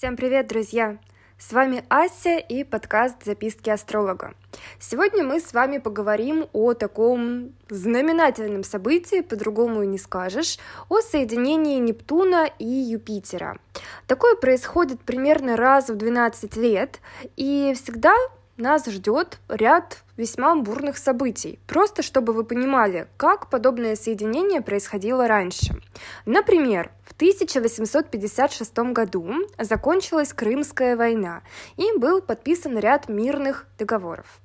Всем привет, друзья! С вами Ася и подкаст «Записки астролога». Сегодня мы с вами поговорим о таком знаменательном событии, по-другому и не скажешь, о соединении Нептуна и Юпитера. Такое происходит примерно раз в 12 лет, и всегда нас ждет ряд весьма бурных событий, просто чтобы вы понимали, как подобное соединение происходило раньше. Например, в 1856 году закончилась Крымская война и был подписан ряд мирных договоров.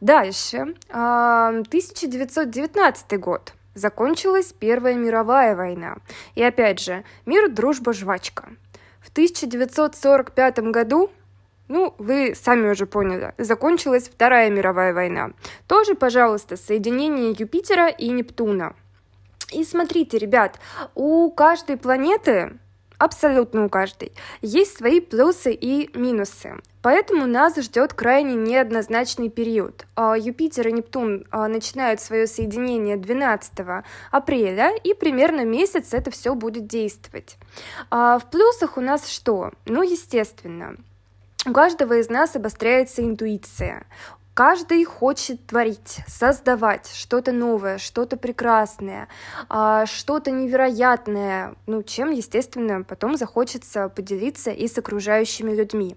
Дальше, 1919 а, год, закончилась Первая мировая война. И опять же, мир, дружба, жвачка. В 1945 году ну, вы сами уже поняли, закончилась Вторая мировая война. Тоже, пожалуйста, соединение Юпитера и Нептуна. И смотрите, ребят, у каждой планеты абсолютно у каждой, есть свои плюсы и минусы. Поэтому нас ждет крайне неоднозначный период. А Юпитер и Нептун а, начинают свое соединение 12 апреля, и примерно месяц это все будет действовать. А в плюсах у нас что? Ну, естественно, у каждого из нас обостряется интуиция. Каждый хочет творить, создавать что-то новое, что-то прекрасное, а, что-то невероятное, ну, чем, естественно, потом захочется поделиться и с окружающими людьми.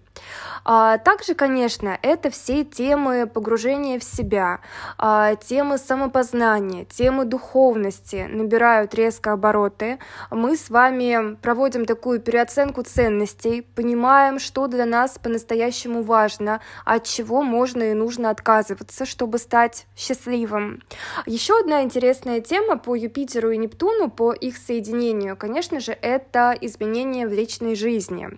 А, также, конечно, это все темы погружения в себя, а, темы самопознания, темы духовности набирают резко обороты. Мы с вами проводим такую переоценку ценностей, понимаем, что для нас по-настоящему важно, от чего можно и нужно нужно отказываться, чтобы стать счастливым. Еще одна интересная тема по Юпитеру и Нептуну, по их соединению, конечно же, это изменения в личной жизни.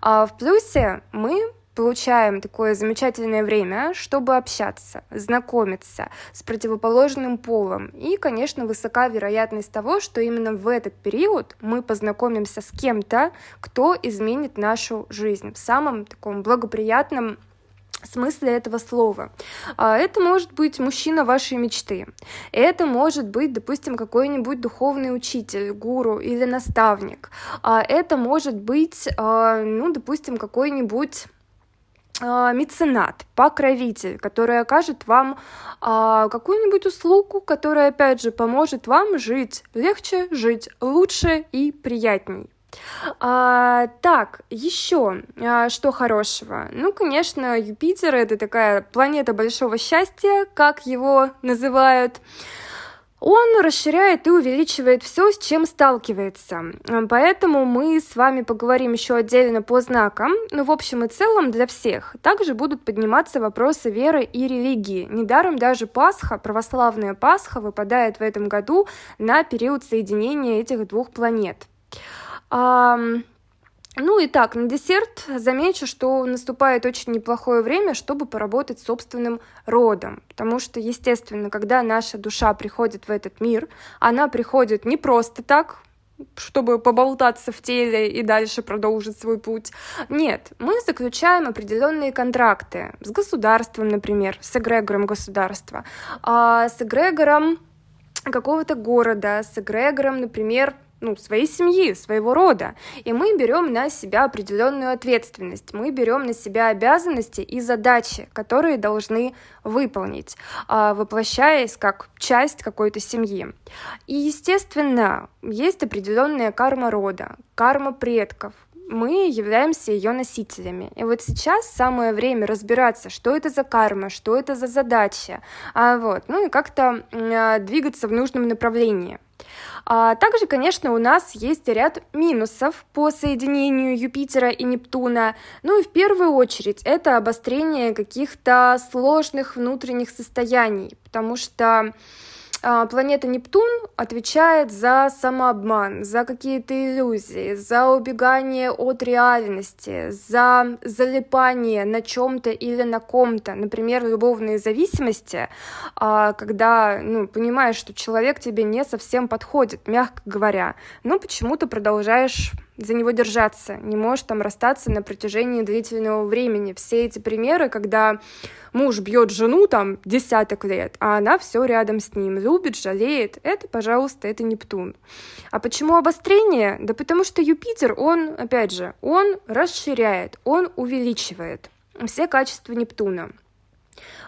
А в плюсе мы получаем такое замечательное время, чтобы общаться, знакомиться с противоположным полом. И, конечно, высока вероятность того, что именно в этот период мы познакомимся с кем-то, кто изменит нашу жизнь в самом таком благоприятном смысле этого слова. А, это может быть мужчина вашей мечты. Это может быть, допустим, какой-нибудь духовный учитель, гуру или наставник. А, это может быть, а, ну, допустим, какой-нибудь меценат, покровитель, который окажет вам а, какую-нибудь услугу, которая, опять же, поможет вам жить легче, жить лучше и приятней. А, так, еще а, что хорошего? Ну, конечно, Юпитер это такая планета большого счастья, как его называют. Он расширяет и увеличивает все, с чем сталкивается. Поэтому мы с вами поговорим еще отдельно по знакам. Но в общем и целом для всех также будут подниматься вопросы веры и религии. Недаром даже Пасха, православная Пасха, выпадает в этом году на период соединения этих двух планет. Ну и так, на десерт замечу, что наступает очень неплохое время, чтобы поработать собственным родом. Потому что, естественно, когда наша душа приходит в этот мир, она приходит не просто так, чтобы поболтаться в теле и дальше продолжить свой путь. Нет, мы заключаем определенные контракты с государством, например, с эгрегором государства, а с эгрегором какого-то города, с эгрегором, например, ну, своей семьи, своего рода. И мы берем на себя определенную ответственность, мы берем на себя обязанности и задачи, которые должны выполнить, а, воплощаясь как часть какой-то семьи. И, естественно, есть определенная карма рода, карма предков, мы являемся ее носителями. И вот сейчас самое время разбираться, что это за карма, что это за задача, а вот, ну и как-то а, двигаться в нужном направлении. А также, конечно, у нас есть ряд минусов по соединению Юпитера и Нептуна. Ну и в первую очередь это обострение каких-то сложных внутренних состояний, потому что планета Нептун отвечает за самообман, за какие-то иллюзии, за убегание от реальности, за залипание на чем-то или на ком-то. Например, любовные зависимости, а, когда ну, понимаешь, что человек тебе не совсем подходит, мягко говоря, но почему-то продолжаешь за него держаться, не может там расстаться на протяжении длительного времени. Все эти примеры, когда муж бьет жену там десяток лет, а она все рядом с ним, любит, жалеет, это, пожалуйста, это Нептун. А почему обострение? Да потому что Юпитер, он, опять же, он расширяет, он увеличивает все качества Нептуна.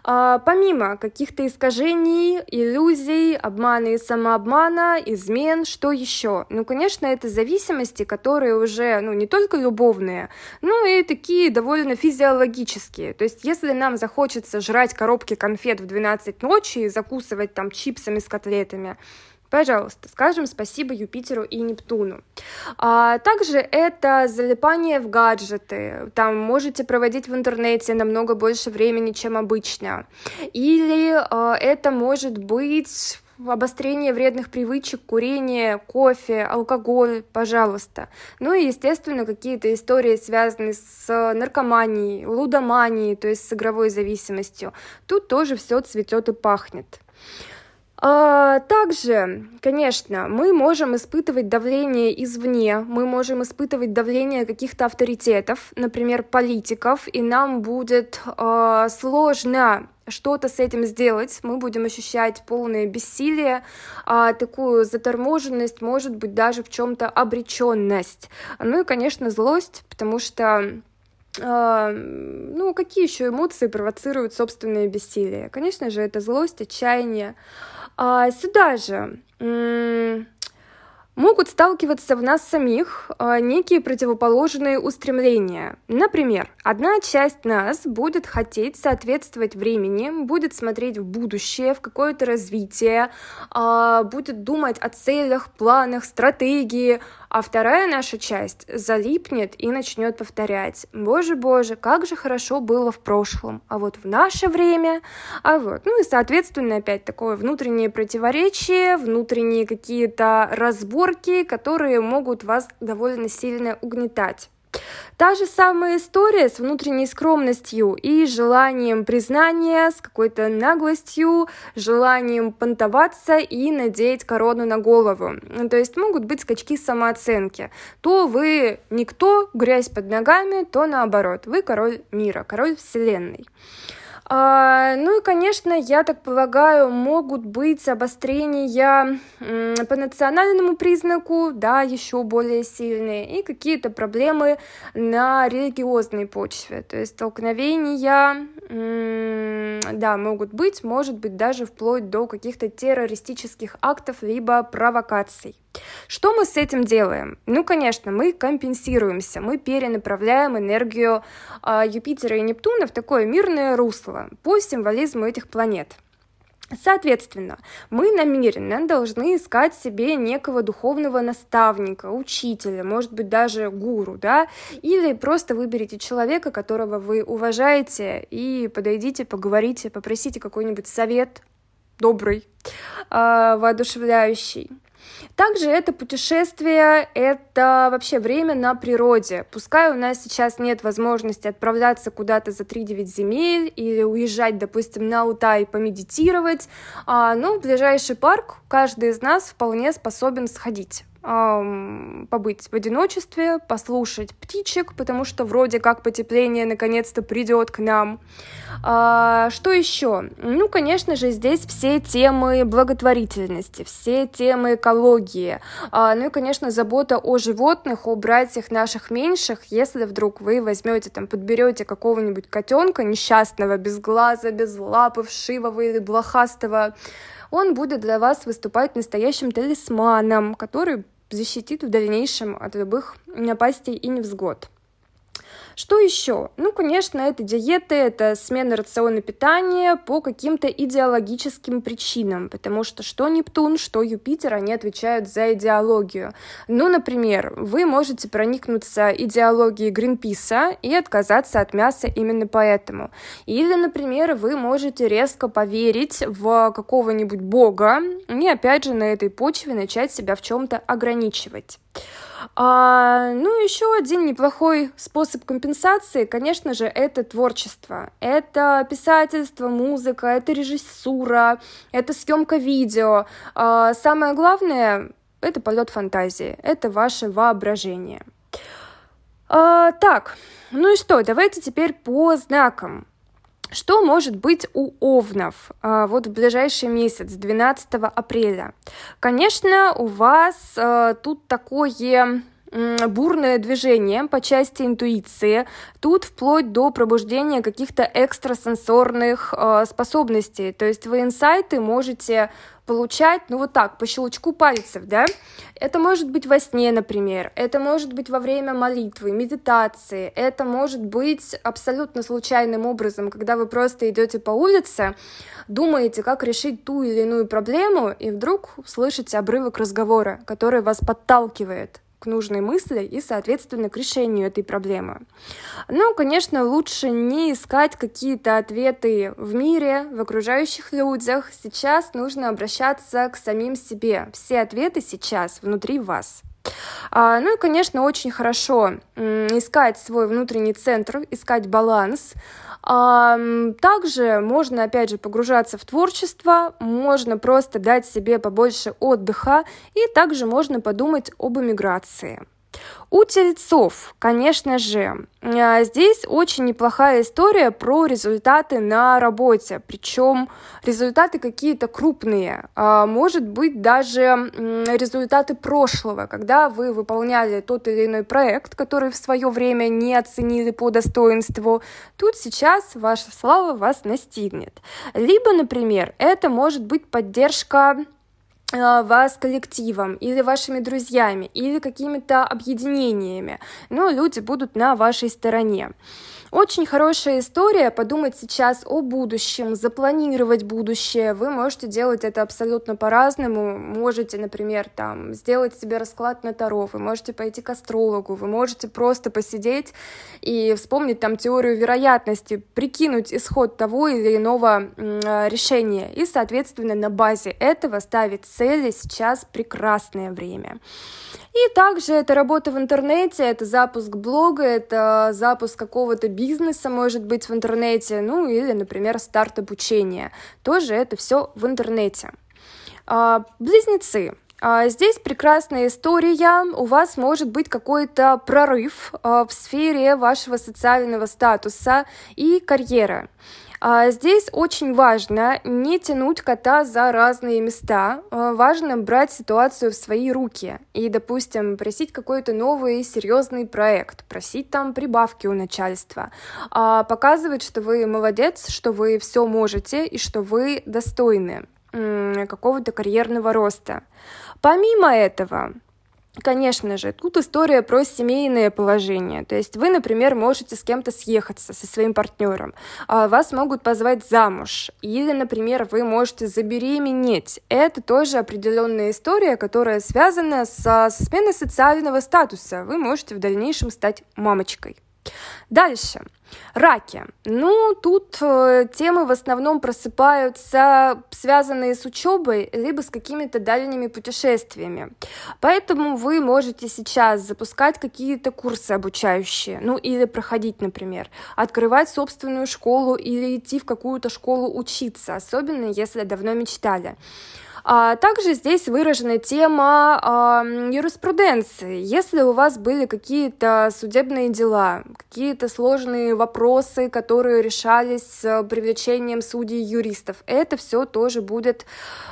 А, помимо каких-то искажений, иллюзий, обмана и самообмана, измен, что еще? Ну, конечно, это зависимости, которые уже, ну, не только любовные, но и такие довольно физиологические. То есть, если нам захочется жрать коробки конфет в 12 ночи и закусывать там чипсами с котлетами, Пожалуйста, скажем спасибо Юпитеру и Нептуну. А также это залипание в гаджеты. Там можете проводить в интернете намного больше времени, чем обычно. Или а, это может быть обострение вредных привычек, курение, кофе, алкоголь, пожалуйста. Ну и, естественно, какие-то истории, связанные с наркоманией, лудоманией, то есть с игровой зависимостью. Тут тоже все цветет и пахнет. А, также, конечно, мы можем испытывать давление извне, мы можем испытывать давление каких-то авторитетов, например, политиков, и нам будет э, сложно что-то с этим сделать, мы будем ощущать полное бессилие, а, такую заторможенность, может быть, даже в чем-то обреченность. Ну и, конечно, злость, потому что а, ну, какие еще эмоции провоцируют собственное бессилие? Конечно же, это злость, отчаяние. А, сюда же могут сталкиваться в нас самих а, некие противоположные устремления. Например, одна часть нас будет хотеть соответствовать времени, будет смотреть в будущее, в какое-то развитие, а, будет думать о целях, планах, стратегии, а вторая наша часть залипнет и начнет повторять. Боже, боже, как же хорошо было в прошлом, а вот в наше время, а вот. Ну и, соответственно, опять такое внутреннее противоречие, внутренние какие-то разборки, которые могут вас довольно сильно угнетать. Та же самая история с внутренней скромностью и желанием признания, с какой-то наглостью, желанием понтоваться и надеть корону на голову. То есть могут быть скачки самооценки. То вы никто, грязь под ногами, то наоборот, вы король мира, король вселенной. А, ну и, конечно, я так полагаю, могут быть обострения по национальному признаку, да, еще более сильные, и какие-то проблемы на религиозной почве, то есть столкновения, да, могут быть, может быть, даже вплоть до каких-то террористических актов либо провокаций. Что мы с этим делаем? Ну, конечно, мы компенсируемся, мы перенаправляем энергию э, Юпитера и Нептуна в такое мирное русло по символизму этих планет. Соответственно, мы намеренно должны искать себе некого духовного наставника, учителя, может быть, даже гуру, да, или просто выберите человека, которого вы уважаете, и подойдите, поговорите, попросите какой-нибудь совет добрый, э, воодушевляющий. Также это путешествие, это вообще время на природе. Пускай у нас сейчас нет возможности отправляться куда-то за 3-9 земель или уезжать, допустим, на Алтай помедитировать, а, но в ближайший парк каждый из нас вполне способен сходить побыть в одиночестве, послушать птичек, потому что вроде как потепление наконец-то придет к нам. А, что еще? Ну, конечно же, здесь все темы благотворительности, все темы экологии, а, ну и, конечно, забота о животных, о братьях наших меньших, если вдруг вы возьмете там, подберете какого-нибудь котенка несчастного, без глаза, без лапы, вшивого или блохастого, он будет для вас выступать настоящим талисманом, который защитит в дальнейшем от любых напастей и невзгод. Что еще? Ну, конечно, это диеты, это смена рациона питания по каким-то идеологическим причинам, потому что что Нептун, что Юпитер, они отвечают за идеологию. Ну, например, вы можете проникнуться идеологией Гринписа и отказаться от мяса именно поэтому. Или, например, вы можете резко поверить в какого-нибудь бога и, опять же, на этой почве начать себя в чем-то ограничивать. А, ну, еще один неплохой способ компенсации, конечно же, это творчество. Это писательство, музыка, это режиссура, это съемка видео. А, самое главное это полет фантазии, это ваше воображение. А, так, ну и что, давайте теперь по знакам. Что может быть у овнов а, вот в ближайший месяц, 12 апреля? Конечно, у вас а, тут такое бурное движение по части интуиции. Тут вплоть до пробуждения каких-то экстрасенсорных э, способностей. То есть вы инсайты можете получать, ну вот так, по щелчку пальцев, да? Это может быть во сне, например, это может быть во время молитвы, медитации, это может быть абсолютно случайным образом, когда вы просто идете по улице, думаете, как решить ту или иную проблему, и вдруг слышите обрывок разговора, который вас подталкивает к нужной мысли и, соответственно, к решению этой проблемы. Ну, конечно, лучше не искать какие-то ответы в мире, в окружающих людях. Сейчас нужно обращаться к самим себе. Все ответы сейчас внутри вас. А, ну и, конечно, очень хорошо искать свой внутренний центр, искать баланс, также можно, опять же, погружаться в творчество, можно просто дать себе побольше отдыха, и также можно подумать об эмиграции. У тельцов, конечно же, а, здесь очень неплохая история про результаты на работе, причем результаты какие-то крупные, а, может быть даже результаты прошлого, когда вы выполняли тот или иной проект, который в свое время не оценили по достоинству, тут сейчас ваша слава вас настигнет. Либо, например, это может быть поддержка вас коллективом или вашими друзьями или какими-то объединениями, но люди будут на вашей стороне. Очень хорошая история подумать сейчас о будущем, запланировать будущее. Вы можете делать это абсолютно по-разному. Можете, например, там, сделать себе расклад на Таро, вы можете пойти к астрологу, вы можете просто посидеть и вспомнить там теорию вероятности, прикинуть исход того или иного э, решения и, соответственно, на базе этого ставить цели сейчас прекрасное время. И также это работа в интернете, это запуск блога, это запуск какого-то бизнеса, может быть, в интернете, ну или, например, старт обучения. Тоже это все в интернете. А, близнецы. А, здесь прекрасная история. У вас может быть какой-то прорыв а, в сфере вашего социального статуса и карьеры. А здесь очень важно не тянуть кота за разные места. А, важно брать ситуацию в свои руки и, допустим, просить какой-то новый серьезный проект, просить там прибавки у начальства, а, показывать, что вы молодец, что вы все можете и что вы достойны какого-то карьерного роста. Помимо этого, Конечно же, тут история про семейное положение. То есть вы, например, можете с кем-то съехаться, со своим партнером. А вас могут позвать замуж. Или, например, вы можете забеременеть. Это тоже определенная история, которая связана со сменой социального статуса. Вы можете в дальнейшем стать мамочкой. Дальше. Раки. Ну, тут э, темы в основном просыпаются, связанные с учебой, либо с какими-то дальними путешествиями. Поэтому вы можете сейчас запускать какие-то курсы обучающие, ну, или проходить, например, открывать собственную школу или идти в какую-то школу учиться, особенно если давно мечтали. А также здесь выражена тема а, юриспруденции. Если у вас были какие-то судебные дела, какие-то сложные вопросы, которые решались с привлечением судей юристов, это все тоже будет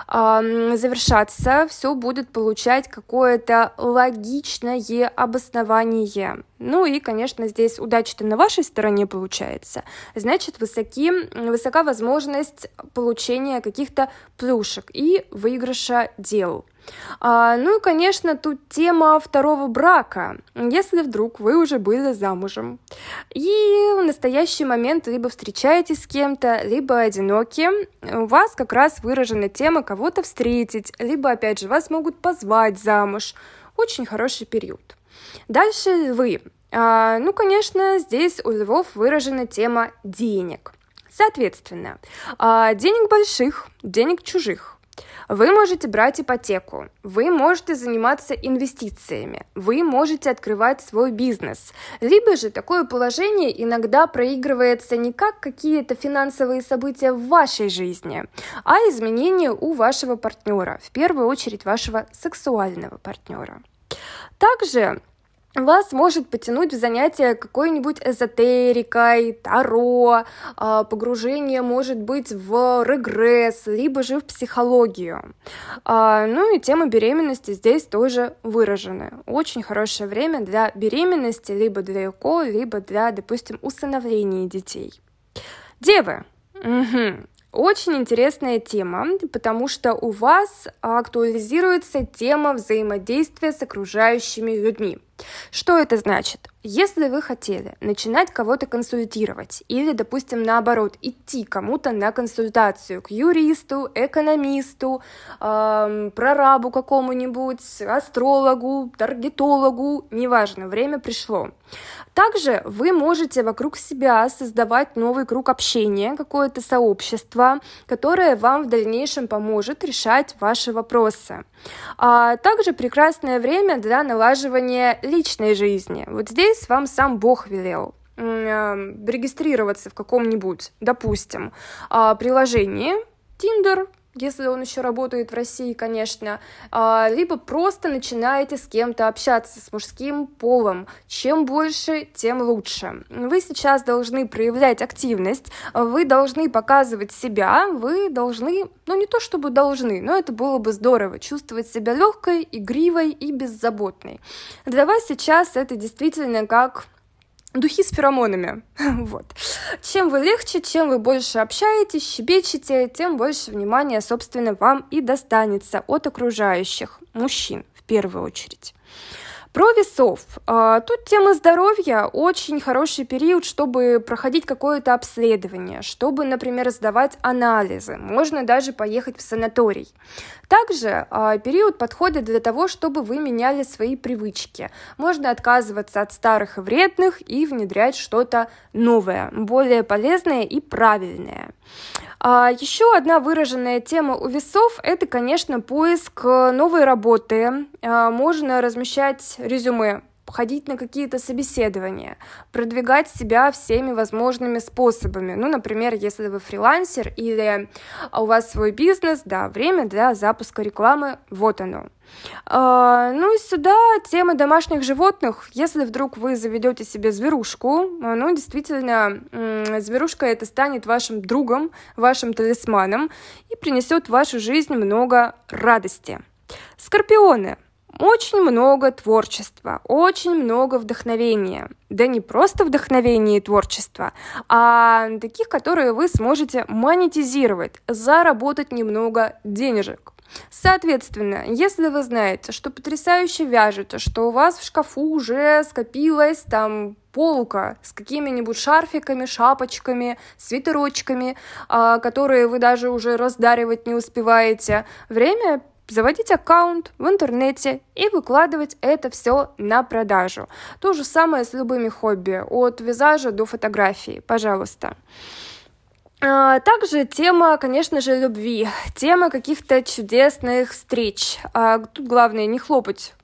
а, завершаться, все будет получать какое-то логичное обоснование. Ну и, конечно, здесь удача-то на вашей стороне получается. Значит, высоки, высока возможность получения каких-то плюшек и выигрыша дел. А, ну и, конечно, тут тема второго брака. Если вдруг вы уже были замужем и в настоящий момент либо встречаетесь с кем-то, либо одиноки, у вас как раз выражена тема кого-то встретить, либо, опять же, вас могут позвать замуж. Очень хороший период. Дальше львы. А, ну, конечно, здесь у львов выражена тема денег. Соответственно, а, денег больших, денег чужих. Вы можете брать ипотеку, вы можете заниматься инвестициями, вы можете открывать свой бизнес. Либо же такое положение иногда проигрывается не как какие-то финансовые события в вашей жизни, а изменения у вашего партнера, в первую очередь вашего сексуального партнера. Также вас может потянуть в занятие какой-нибудь эзотерикой, таро, а, погружение может быть в регресс, либо же в психологию. А, ну и тема беременности здесь тоже выражены. Очень хорошее время для беременности, либо для ЭКО, либо для, допустим, усыновления детей. Девы. Угу. Очень интересная тема, потому что у вас актуализируется тема взаимодействия с окружающими людьми. Что это значит? Если вы хотели начинать кого-то консультировать или, допустим, наоборот, идти кому-то на консультацию к юристу, экономисту, эм, прорабу какому-нибудь, астрологу, таргетологу, неважно, время пришло. Также вы можете вокруг себя создавать новый круг общения, какое-то сообщество, которое вам в дальнейшем поможет решать ваши вопросы. А также прекрасное время для налаживания личной жизни. Вот здесь вам сам Бог велел регистрироваться в каком-нибудь, допустим, а, приложении Tinder, если он еще работает в России, конечно, а, либо просто начинаете с кем-то общаться, с мужским полом. Чем больше, тем лучше. Вы сейчас должны проявлять активность, вы должны показывать себя, вы должны, ну не то чтобы должны, но это было бы здорово, чувствовать себя легкой, игривой и беззаботной. Для вас сейчас это действительно как духи с феромонами. вот. Чем вы легче, чем вы больше общаетесь, щебечете, тем больше внимания, собственно, вам и достанется от окружающих мужчин в первую очередь. Про весов. А, тут тема здоровья очень хороший период, чтобы проходить какое-то обследование, чтобы, например, сдавать анализы. Можно даже поехать в санаторий. Также а, период подходит для того, чтобы вы меняли свои привычки. Можно отказываться от старых и вредных и внедрять что-то новое, более полезное и правильное. А, еще одна выраженная тема у весов – это, конечно, поиск новой работы. Можно размещать резюме ходить на какие-то собеседования, продвигать себя всеми возможными способами. Ну, например, если вы фрилансер или у вас свой бизнес, да, время для запуска рекламы, вот оно. А, ну и сюда тема домашних животных. Если вдруг вы заведете себе зверушку, ну действительно, зверушка это станет вашим другом, вашим талисманом и принесет в вашу жизнь много радости. Скорпионы. Очень много творчества, очень много вдохновения. Да не просто вдохновения и творчества, а таких, которые вы сможете монетизировать, заработать немного денежек. Соответственно, если вы знаете, что потрясающе вяжете, что у вас в шкафу уже скопилась там полка с какими-нибудь шарфиками, шапочками, свитерочками, а, которые вы даже уже раздаривать не успеваете, время заводить аккаунт в интернете и выкладывать это все на продажу. То же самое с любыми хобби, от визажа до фотографии, пожалуйста. А, также тема, конечно же, любви, тема каких-то чудесных встреч. А, тут главное не хлопать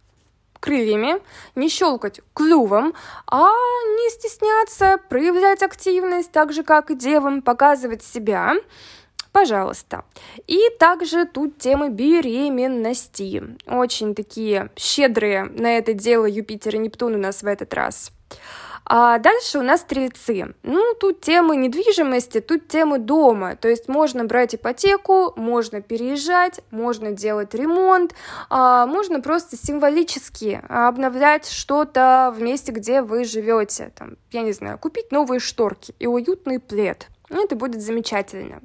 крыльями, не щелкать клювом, а не стесняться, проявлять активность, так же, как и девам, показывать себя, пожалуйста. И также тут темы беременности. Очень такие щедрые на это дело Юпитер и Нептун у нас в этот раз. А дальше у нас стрельцы. Ну, тут темы недвижимости, тут темы дома. То есть можно брать ипотеку, можно переезжать, можно делать ремонт, а можно просто символически обновлять что-то в месте, где вы живете. Там, я не знаю, купить новые шторки и уютный плед. Ну, это будет замечательно.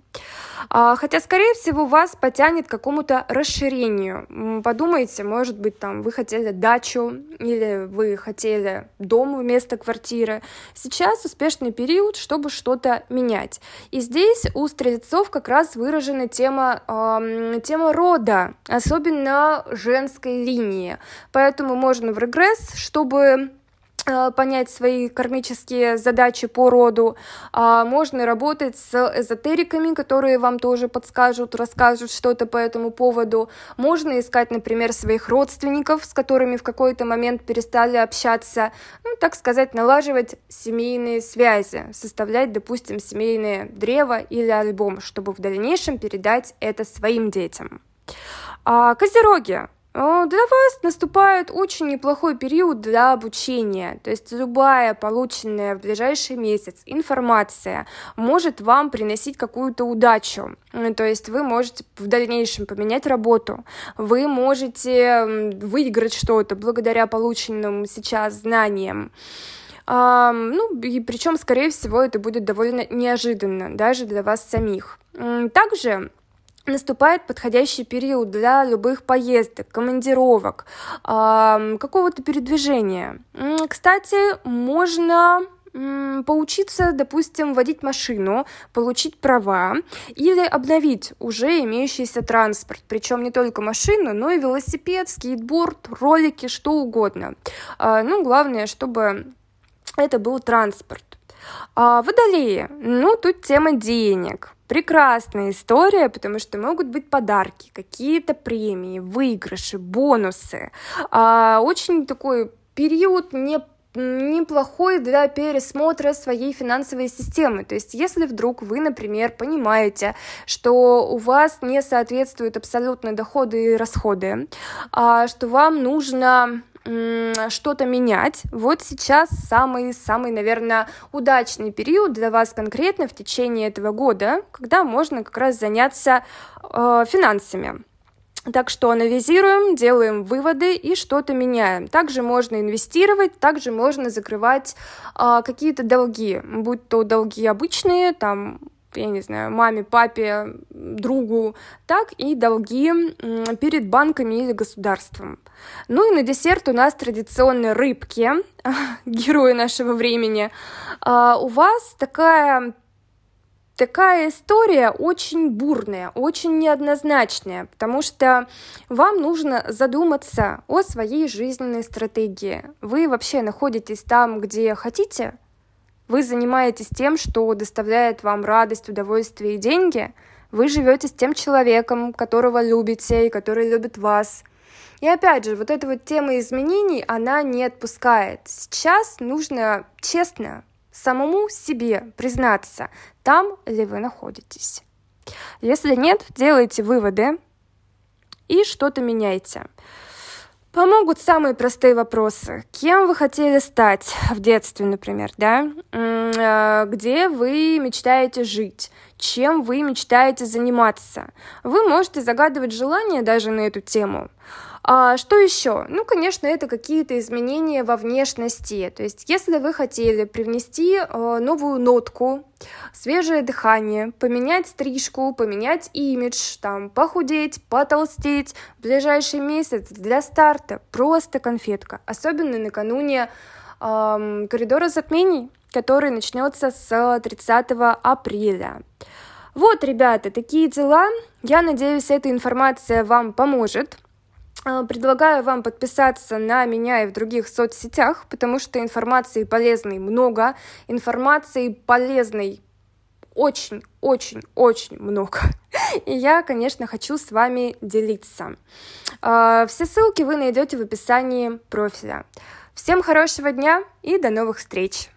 А, хотя, скорее всего, вас потянет к какому-то расширению. Подумайте, может быть, там вы хотели дачу или вы хотели дом вместо квартиры. Сейчас успешный период, чтобы что-то менять. И здесь у стрельцов как раз выражена тема, э, тема рода, особенно женской линии. Поэтому можно в регресс, чтобы понять свои кармические задачи по роду. А можно работать с эзотериками, которые вам тоже подскажут, расскажут что-то по этому поводу. Можно искать, например, своих родственников, с которыми в какой-то момент перестали общаться. Ну, так сказать, налаживать семейные связи, составлять, допустим, семейное древо или альбом, чтобы в дальнейшем передать это своим детям. А, козероги Э, для вас наступает очень неплохой период для обучения, то есть любая полученная в ближайший месяц информация может вам приносить какую-то удачу, то есть вы можете в дальнейшем поменять работу, вы можете выиграть что-то благодаря полученным сейчас знаниям, ну, и причем, скорее всего, это будет довольно неожиданно, даже для вас самих. Также наступает подходящий период для любых поездок, командировок, какого-то передвижения. Кстати, можно поучиться, допустим, водить машину, получить права или обновить уже имеющийся транспорт, причем не только машину, но и велосипед, скейтборд, ролики, что угодно. А, ну, главное, чтобы это был транспорт. А водолеи, ну, тут тема денег. Прекрасная история, потому что могут быть подарки, какие-то премии, выигрыши, бонусы. А, очень такой период не неплохой для пересмотра своей финансовой системы. То есть, если вдруг вы, например, понимаете, что у вас не соответствуют абсолютно доходы и расходы, а что вам нужно что-то менять. Вот сейчас самый-самый, наверное, удачный период для вас конкретно в течение этого года, когда можно как раз заняться э, финансами. Так что анализируем, делаем выводы и что-то меняем. Также можно инвестировать, также можно закрывать э, какие-то долги, будь то долги обычные, там я не знаю, маме, папе, другу, так и долги перед банками или государством. Ну и на десерт у нас традиционные рыбки, герои нашего времени. А, у вас такая такая история очень бурная, очень неоднозначная, потому что вам нужно задуматься о своей жизненной стратегии. Вы вообще находитесь там, где хотите, вы занимаетесь тем, что доставляет вам радость, удовольствие и деньги, вы живете с тем человеком, которого любите и который любит вас. И опять же, вот эта вот тема изменений, она не отпускает. Сейчас нужно честно самому себе признаться, там ли вы находитесь. Если нет, делайте выводы и что-то меняйте. Помогут самые простые вопросы. Кем вы хотели стать в детстве, например, да? Э, где вы мечтаете жить? Чем вы мечтаете заниматься? Вы можете загадывать желания даже на эту тему. А что еще? Ну, конечно, это какие-то изменения во внешности. То есть, если вы хотели привнести э, новую нотку, свежее дыхание, поменять стрижку, поменять имидж, там, похудеть, потолстеть, в ближайший месяц для старта просто конфетка. Особенно накануне э, коридора затмений, который начнется с 30 апреля. Вот, ребята, такие дела. Я надеюсь, эта информация вам поможет. А, предлагаю вам подписаться на меня и в других соцсетях, потому что информации полезной много, информации полезной очень-очень-очень много. И я, конечно, хочу с вами делиться. А, все ссылки вы найдете в описании профиля. Всем хорошего дня и до новых встреч!